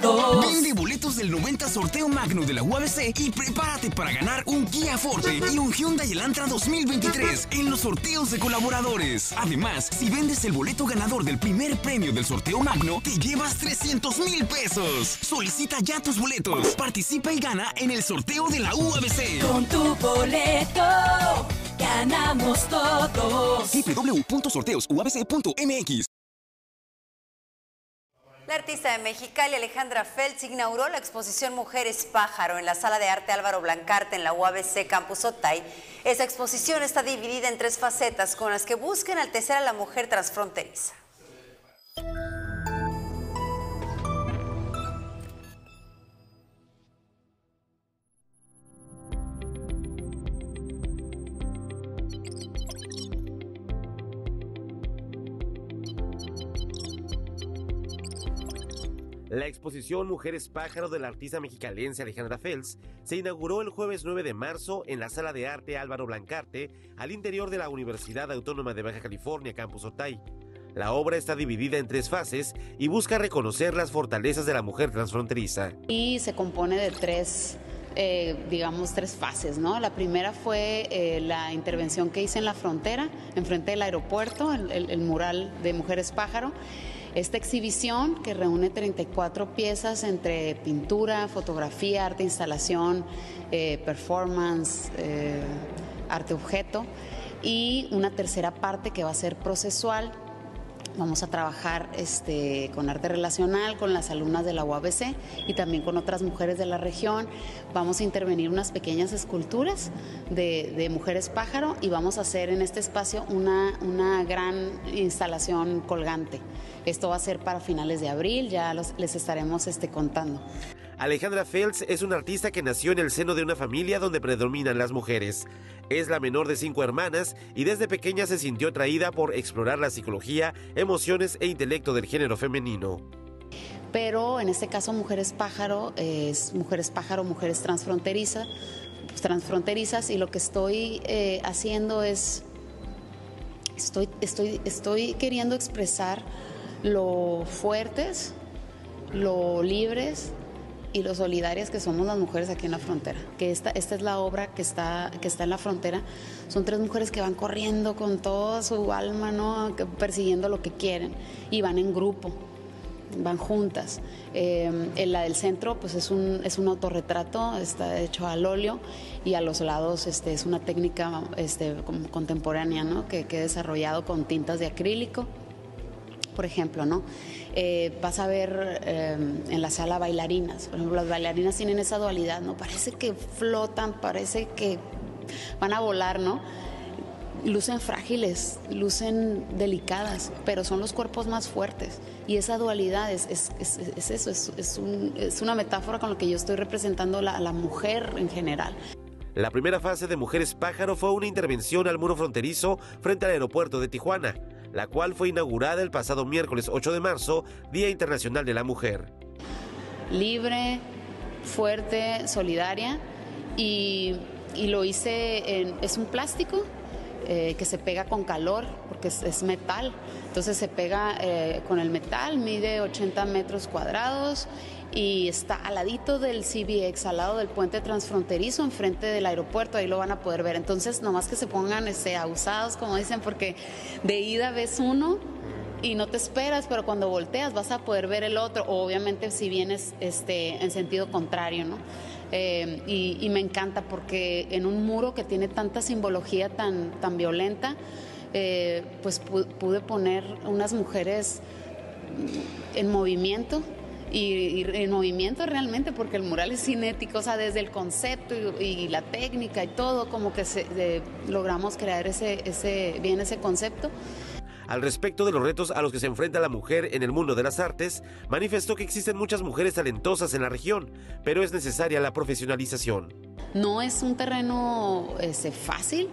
Todos. Vende boletos del 90 sorteo magno de la UABC y prepárate para ganar un Kia Forte y un Hyundai Elantra 2023 en los sorteos de colaboradores. Además, si vendes el boleto ganador del primer premio del sorteo magno, te llevas 300 mil pesos. Solicita ya tus boletos. Participa y gana en el sorteo de la UABC. Con tu boleto ganamos todos. www.sorteosuabc.mx La artista de Mexicali, Alejandra Feltz, inauguró la exposición Mujeres Pájaro en la Sala de Arte Álvaro Blancarte en la UABC Campus Otay. Esa exposición está dividida en tres facetas con las que busca enaltecer a la mujer transfronteriza. La exposición Mujeres Pájaro de la artista mexicalense Alejandra Fels se inauguró el jueves 9 de marzo en la Sala de Arte Álvaro Blancarte, al interior de la Universidad Autónoma de Baja California, Campus Otay. La obra está dividida en tres fases y busca reconocer las fortalezas de la mujer transfronteriza. Y se compone de tres, eh, digamos, tres fases, ¿no? La primera fue eh, la intervención que hice en la frontera, enfrente del aeropuerto, el, el- el mural de Mujeres Pájaro. Esta exhibición que reúne 34 piezas entre pintura, fotografía, arte instalación, eh, performance, eh, arte objeto y una tercera parte que va a ser procesual. Vamos a trabajar este, con arte relacional, con las alumnas de la UABC y también con otras mujeres de la región. Vamos a intervenir unas pequeñas esculturas de, mujeres pájaro y vamos a hacer en este espacio una, una gran instalación colgante. Esto va a ser para finales de abril, ya les estaremos este, contando. Alejandra Fels es una artista que nació en el seno de una familia donde predominan las mujeres. Es la menor de cinco hermanas y desde pequeña se sintió atraída por explorar la psicología, emociones e intelecto del género femenino. pero en este caso Mujeres Pájaro es Mujeres Pájaro, Mujeres Transfronteriza, transfronterizas y lo que estoy eh, haciendo es, estoy, estoy, estoy queriendo expresar lo fuertes, lo libres y lo solidarias que somos las mujeres aquí en la frontera. Que esta, esta es la obra que está, que está en la frontera. Son tres mujeres que van corriendo con toda su alma, ¿no? Persiguiendo lo que quieren y van en grupo van juntas. Eh, en la del centro, pues es un, es un autorretrato, está hecho al óleo y a los lados este, es una técnica este, contemporánea, ¿no? Que, que he desarrollado con tintas de acrílico, por ejemplo, ¿no? Eh, vas a ver eh, en la sala bailarinas, por ejemplo, las bailarinas tienen esa dualidad, ¿no? Parece que flotan, parece que van a volar, ¿no? lucen frágiles, lucen delicadas, pero son los cuerpos más fuertes. Y esa dualidad es, es- es- es eso, es, es un- es una metáfora con la que yo estoy representando la- a la mujer en general. La primera fase de Mujeres Pájaro fue una intervención al muro fronterizo frente al aeropuerto de Tijuana, la cual fue inaugurada el pasado miércoles 8 de marzo, Día Internacional de la Mujer. Libre, fuerte, solidaria. Y, lo hice en, es un plástico eh, que se pega con calor, porque es, es metal. Entonces se pega eh, con el metal, mide 80 metros cuadrados y está al ladito del CBX, al lado del puente transfronterizo, enfrente del aeropuerto, ahí lo van a poder ver. Entonces, nomás que se pongan este, abusados, como dicen, porque de ida ves uno y no te esperas, pero cuando volteas vas a poder ver el otro, o obviamente si vienes este, en sentido contrario, ¿no? Eh, y, me encanta porque en un muro que tiene tanta simbología tan, tan violenta, eh, pues pu- pude poner unas mujeres en movimiento y, en movimiento realmente porque el mural es cinético, o sea, desde el concepto y, la técnica y todo, como que logramos crear ese, ese, bien ese concepto. Al respecto de los retos a los que se enfrenta la mujer en el mundo de las artes, manifestó que existen muchas mujeres talentosas en la región, pero es necesaria la profesionalización. No es un terreno este, fácil,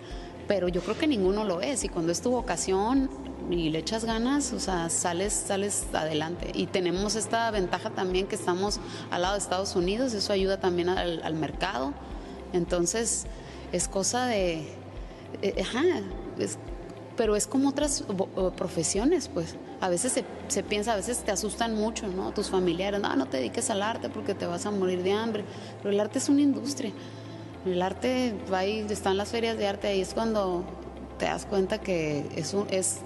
pero yo creo que ninguno lo es. Y cuando es tu vocación y le echas ganas, o sea, sales, sales adelante. Y tenemos esta ventaja también que estamos al lado de Estados Unidos, eso ayuda también al, mercado. Entonces, es cosa de... eh, ajá, es- pero es como otras profesiones, pues. A veces se, se piensa, a veces te asustan mucho, ¿no? Tus familiares, no, no te dediques al arte porque te vas a morir de hambre. Pero el arte es una industria. El arte, ahí están las ferias de arte, ahí es cuando te das cuenta que es, un- es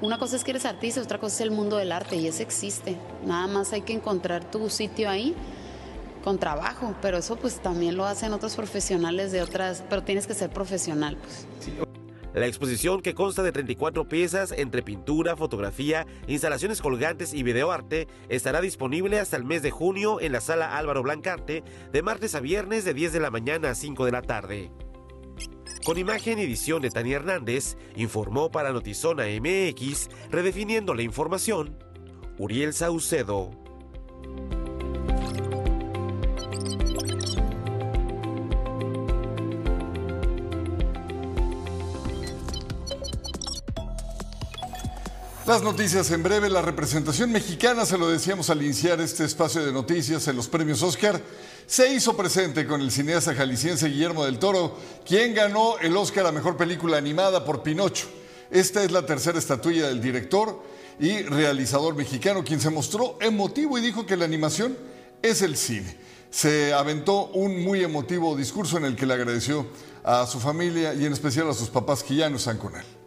una cosa es que eres artista, otra cosa es el mundo del arte y ese existe. Nada más hay que encontrar tu sitio ahí con trabajo, pero eso pues también lo hacen otros profesionales de otras, pero tienes que ser profesional, pues. La exposición, que consta de 34 piezas entre pintura, fotografía, instalaciones colgantes y videoarte, estará disponible hasta el mes de junio en la sala Álvaro Blancarte, de martes a viernes de 10 de la mañana a 5 de la tarde. Con imagen y edición de Tania Hernández, informó para Notizona MX, redefiniendo la información, Uriel Saucedo. Las noticias en breve, la representación mexicana, se lo decíamos al iniciar este espacio de noticias en los premios Oscar, se hizo presente con el cineasta jalisciense Guillermo del Toro, quien ganó el Oscar a Mejor Película Animada por Pinocho. Esta es la tercera estatuilla del director y realizador mexicano, quien se mostró emotivo y dijo que la animación es el cine. Se aventó un muy emotivo discurso en el que le agradeció a su familia y en especial a sus papás que ya no están con él.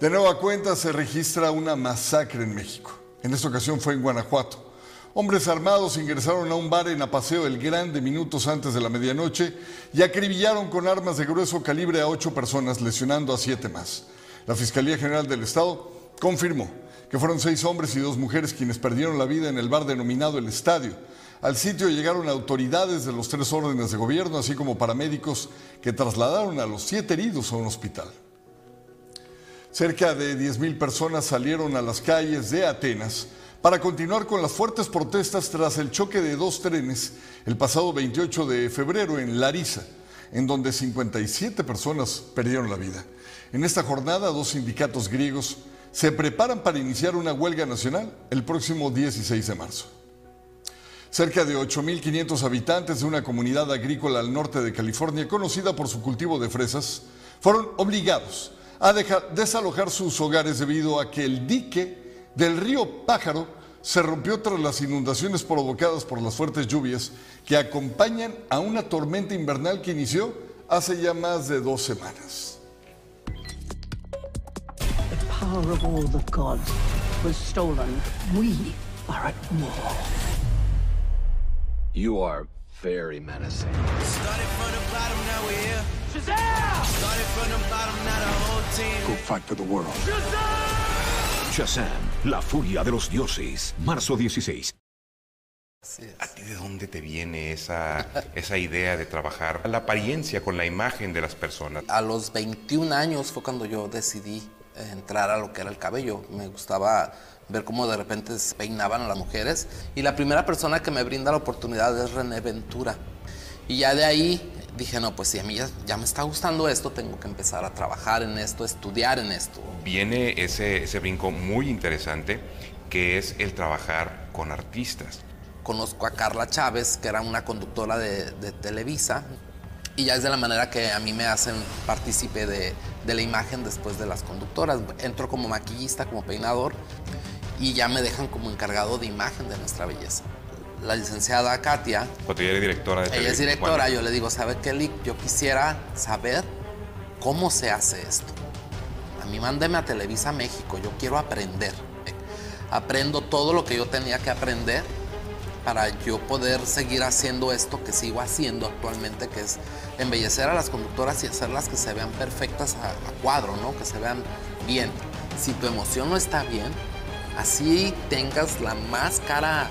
De nueva cuenta se registra una masacre en México. En esta ocasión fue en Guanajuato. Hombres armados ingresaron a un bar en Apaseo El Grande minutos antes de la medianoche y acribillaron con armas de grueso calibre a ocho personas, lesionando a siete más. La Fiscalía General del Estado confirmó que fueron seis hombres y dos mujeres quienes perdieron la vida en el bar denominado El Estadio. Al sitio llegaron autoridades de los tres órdenes de gobierno, así como paramédicos que trasladaron a los siete heridos a un hospital. Cerca de 10.000 personas salieron a las calles de Atenas para continuar con las fuertes protestas tras el choque de dos trenes el pasado 28 de febrero en Larisa, en donde 57 personas perdieron la vida. En esta jornada, dos sindicatos griegos se preparan para iniciar una huelga nacional el próximo 16 de marzo. Cerca de 8.500 habitantes de una comunidad agrícola al norte de California, conocida por su cultivo de fresas, fueron obligados a dejar, desalojar sus hogares debido a que el dique del río Pájaro se rompió tras las inundaciones provocadas por las fuertes lluvias que acompañan a una tormenta invernal que inició hace ya más de dos semanas. The power of all the gods was stolen. We are at war. You are very menacing. Shazam! Started from the bottom, now the whole team. Go fight for the world. Shazam, la furia de los dioses. Marzo 16. ¿A ti de dónde te viene esa, esa idea de trabajar la apariencia con la imagen de las personas? A los 21 años fue cuando yo decidí entrar a lo que era el cabello. Me gustaba ver cómo de repente se peinaban a las mujeres. Y la primera persona que me brinda la oportunidad es René Ventura. Y ya de ahí dije, no, pues si a mí ya, ya me está gustando esto, tengo que empezar a trabajar en esto, estudiar en esto. Viene ese, ese brinco muy interesante que es el trabajar con artistas. Conozco a Carla Chávez, que era una conductora de, de Televisa, y ya es de la manera que a mí me hacen partícipe de, de la imagen después de las conductoras. Entro como maquillista, como peinador, y ya me dejan como encargado de imagen de nuestra belleza. La licenciada Katia, Cuando ella era directora de ella es directora, yo le digo, ¿sabe qué, Lick? Yo quisiera saber cómo se hace esto. A mí mándeme a Televisa México, yo quiero aprender. Aprendo todo lo que yo tenía que aprender para yo poder seguir haciendo esto que sigo haciendo actualmente, que es embellecer a las conductoras y hacerlas que se vean perfectas a, a cuadro, ¿no? Que se vean bien. Si tu emoción no está bien, así tengas la más cara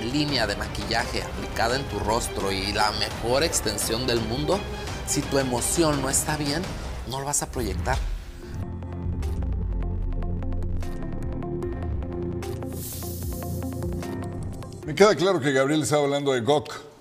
línea de maquillaje aplicada en tu rostro y la mejor extensión del mundo, si tu emoción no está bien, no lo vas a proyectar. Me queda claro que Gabriel estaba hablando de GOK.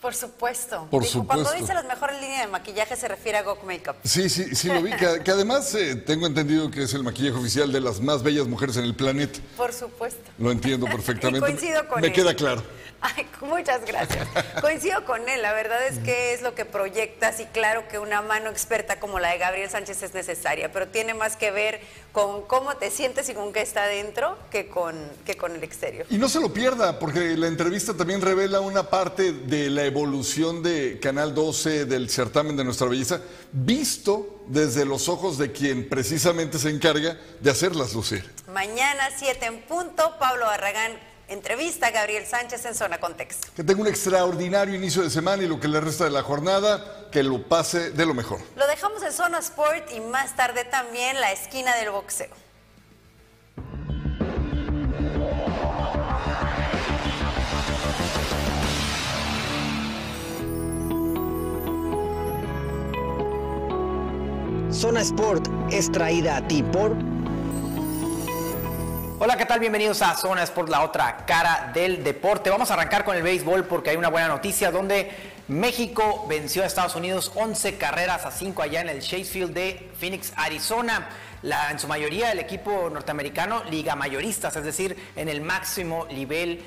Por supuesto. Por Dijo, Cuando supuesto. dice las mejores líneas de maquillaje se refiere a Gok Makeup. Sí, sí, sí lo vi. Que, que además eh, tengo entendido que es el maquillaje oficial de las más bellas mujeres en el planeta. Por supuesto. Lo entiendo perfectamente. Y coincido con Me él. queda claro. Ay, Muchas gracias. Coincido con él, la verdad es que es lo que proyectas y claro que una mano experta como la de Gabriel Sánchez es necesaria, pero tiene más que ver con cómo te sientes y con qué está dentro que con, que con el exterior. Y no se lo pierda, porque la entrevista también revela una parte de la evolución de Canal 12 del certamen de nuestra belleza, visto desde los ojos de quien precisamente se encarga de hacerlas lucir. Mañana 7 en punto, Pablo Barragán entrevista a Gabriel Sánchez en Zona Contexto. Que tenga un extraordinario inicio de semana y lo que le resta de la jornada, que lo pase de lo mejor. Lo dejamos en Zona Sport y más tarde también la esquina del boxeo. Zona Sport es traída a ti por Hola, ¿qué tal? Bienvenidos a Zona Sport, la otra cara del deporte. Vamos a arrancar con el béisbol porque hay una buena noticia donde México venció a Estados Unidos 11 carreras a 5 allá en el Chase Field de Phoenix, Arizona. En su mayoría el equipo norteamericano liga mayoristas, es decir, en el máximo nivel,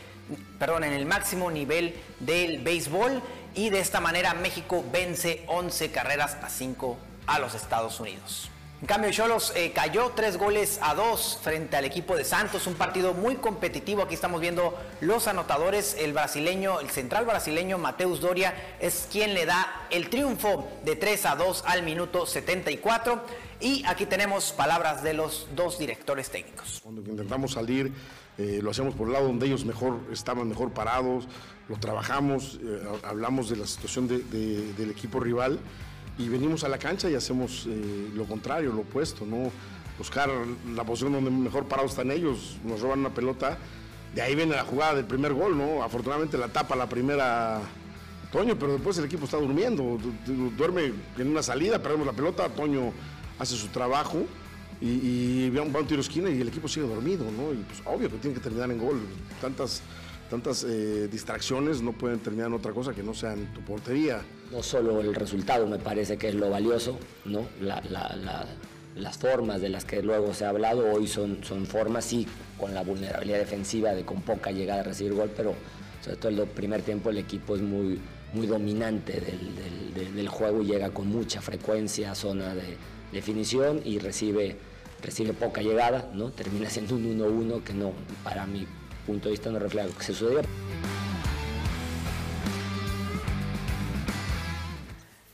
perdón, en el máximo nivel del béisbol y de esta manera México vence 11 carreras a 5 a los Estados Unidos. En cambio, Cholos eh, cayó tres goles a dos frente al equipo de Santos, un partido muy competitivo. Aquí estamos viendo los anotadores. El brasileño, el central brasileño Mateus Doria es quien le da el triunfo de 3 a 2 al minuto 74. Y aquí tenemos palabras de los dos directores técnicos. Cuando intentamos salir, eh, lo hacemos por el lado donde ellos mejor estaban mejor parados, lo trabajamos, eh, hablamos de la situación de- de- del equipo rival y venimos a la cancha y hacemos eh, lo contrario, lo opuesto, ¿no? Buscar la posición donde mejor parados están ellos, nos roban una pelota, de ahí viene la jugada del primer gol, ¿no? Afortunadamente la tapa la primera Toño, pero después el equipo está durmiendo, du- du- duerme en una salida, perdemos la pelota, Toño hace su trabajo y, y va un tiro esquina y el equipo sigue dormido, ¿no? Y pues obvio que tiene que terminar en gol, tantas tantas eh, distracciones no pueden terminar en otra cosa que no sea en tu portería. No solo el resultado me parece que es lo valioso, ¿no? La- la- la- las formas de las que luego se ha hablado hoy son, son formas, sí, con la vulnerabilidad defensiva de con poca llegada a recibir gol, pero sobre todo el primer tiempo el equipo es muy, muy dominante del juego y llega con mucha frecuencia a zona de definición y recibe, recibe poca llegada, ¿no? Termina siendo un 1-1 que no, para mi punto de vista no refleja lo que se sucedió.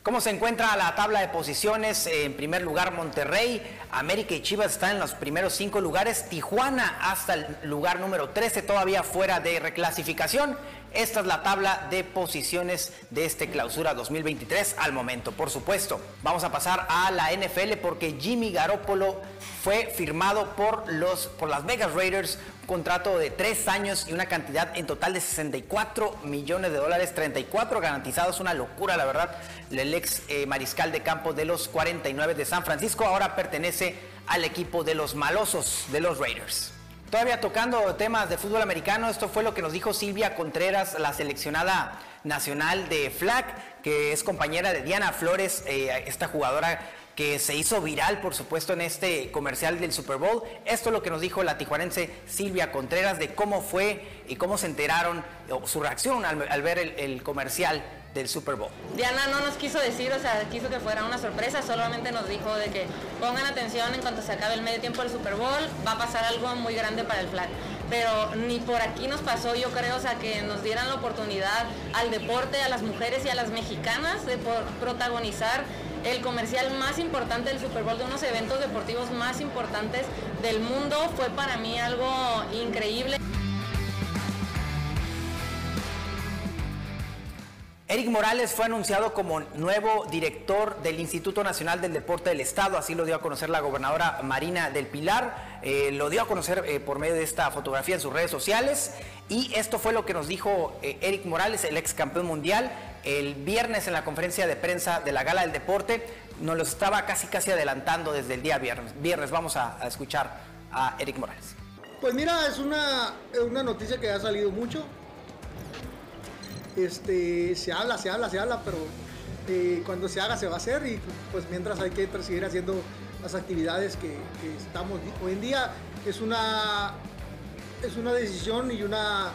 ¿Cómo se encuentra la tabla de posiciones? En primer lugar, Monterrey. América y Chivas están en los primeros cinco lugares. Tijuana hasta el lugar número 13, todavía fuera de reclasificación. Esta es la tabla de posiciones de este clausura 2023 al momento, por supuesto. Vamos a pasar a la NFL porque Jimmy Garoppolo fue firmado por, los, por las Vegas Raiders, contrato de tres años y una cantidad en total de 64 millones de dólares, 34 garantizados, una locura la verdad. El ex eh, mariscal de campo de los 49 de San Francisco ahora pertenece al equipo de los malosos de los Raiders. Todavía tocando temas de fútbol americano, esto fue lo que nos dijo Silvia Contreras, la seleccionada nacional de FLAC, que es compañera de Diana Flores, eh, esta jugadora que se hizo viral, por supuesto, en este comercial del Super Bowl. Esto es lo que nos dijo la tijuanense Silvia Contreras de cómo fue y cómo se enteraron, o su reacción al, al ver el, el comercial del Super Bowl. Diana no nos quiso decir, o sea, quiso que fuera una sorpresa, solamente nos dijo de que pongan atención en cuanto se acabe el medio tiempo del Super Bowl, va a pasar algo muy grande para el flag. Pero ni por aquí nos pasó, yo creo, o sea, que nos dieran la oportunidad al deporte, a las mujeres y a las mexicanas de por- protagonizar el comercial más importante del Super Bowl, de unos eventos deportivos más importantes del mundo. Fue para mí algo increíble. Eric Morales fue anunciado como nuevo director del Instituto Nacional del Deporte del Estado, así lo dio a conocer la gobernadora Marina del Pilar, Eh, lo dio a conocer eh, por medio de esta fotografía en sus redes sociales y esto fue lo que nos dijo eh, Eric Morales, el ex campeón mundial, el viernes en la conferencia de prensa de la Gala del Deporte, nos lo estaba casi casi adelantando desde el día viernes. Viernes vamos a, escuchar a Eric Morales. Pues mira, es una, una noticia que ha salido mucho. Este, se habla, se habla, se habla, pero eh, cuando se haga se va a hacer y pues mientras hay que seguir haciendo las actividades que, que estamos hoy en día es una es una decisión y una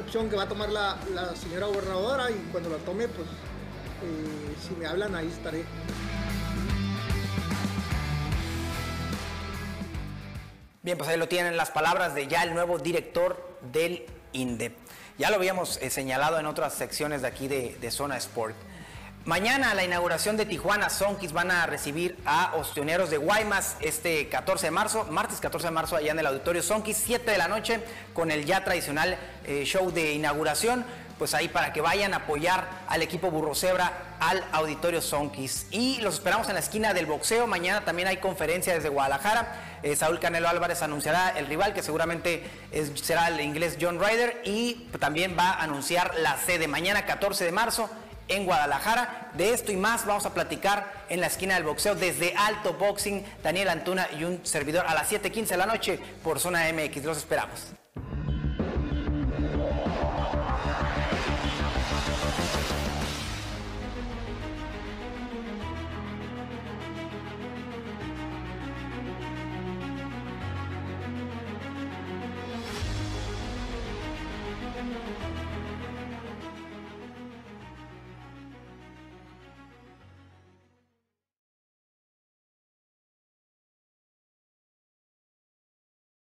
opción que va a tomar la, señora gobernadora y cuando la tome, pues eh, si me hablan ahí estaré. Bien, pues ahí lo tienen las palabras de ya el nuevo director del INDE. Ya lo habíamos eh, señalado en otras secciones de aquí de Zona Sport. Mañana la inauguración de Tijuana Sonkis van a recibir a Ostioneros de Guaymas este 14 de marzo, martes 14 de marzo allá en el auditorio Sonkis, 7 de la noche con el ya tradicional eh, show de inauguración. Pues ahí para que vayan a apoyar al equipo Burrocebra al auditorio Sonkis. Y los esperamos en la esquina del boxeo. Mañana también hay conferencia desde Guadalajara. Eh, Saúl Canelo Álvarez anunciará el rival, que seguramente será el inglés John Ryder. Y también va a anunciar la sede mañana 14 de marzo en Guadalajara. De esto y más vamos a platicar en la esquina del boxeo desde Alto Boxing, Daniel Antuna y un servidor a las 7.15 de la noche por Zona MX. Los esperamos.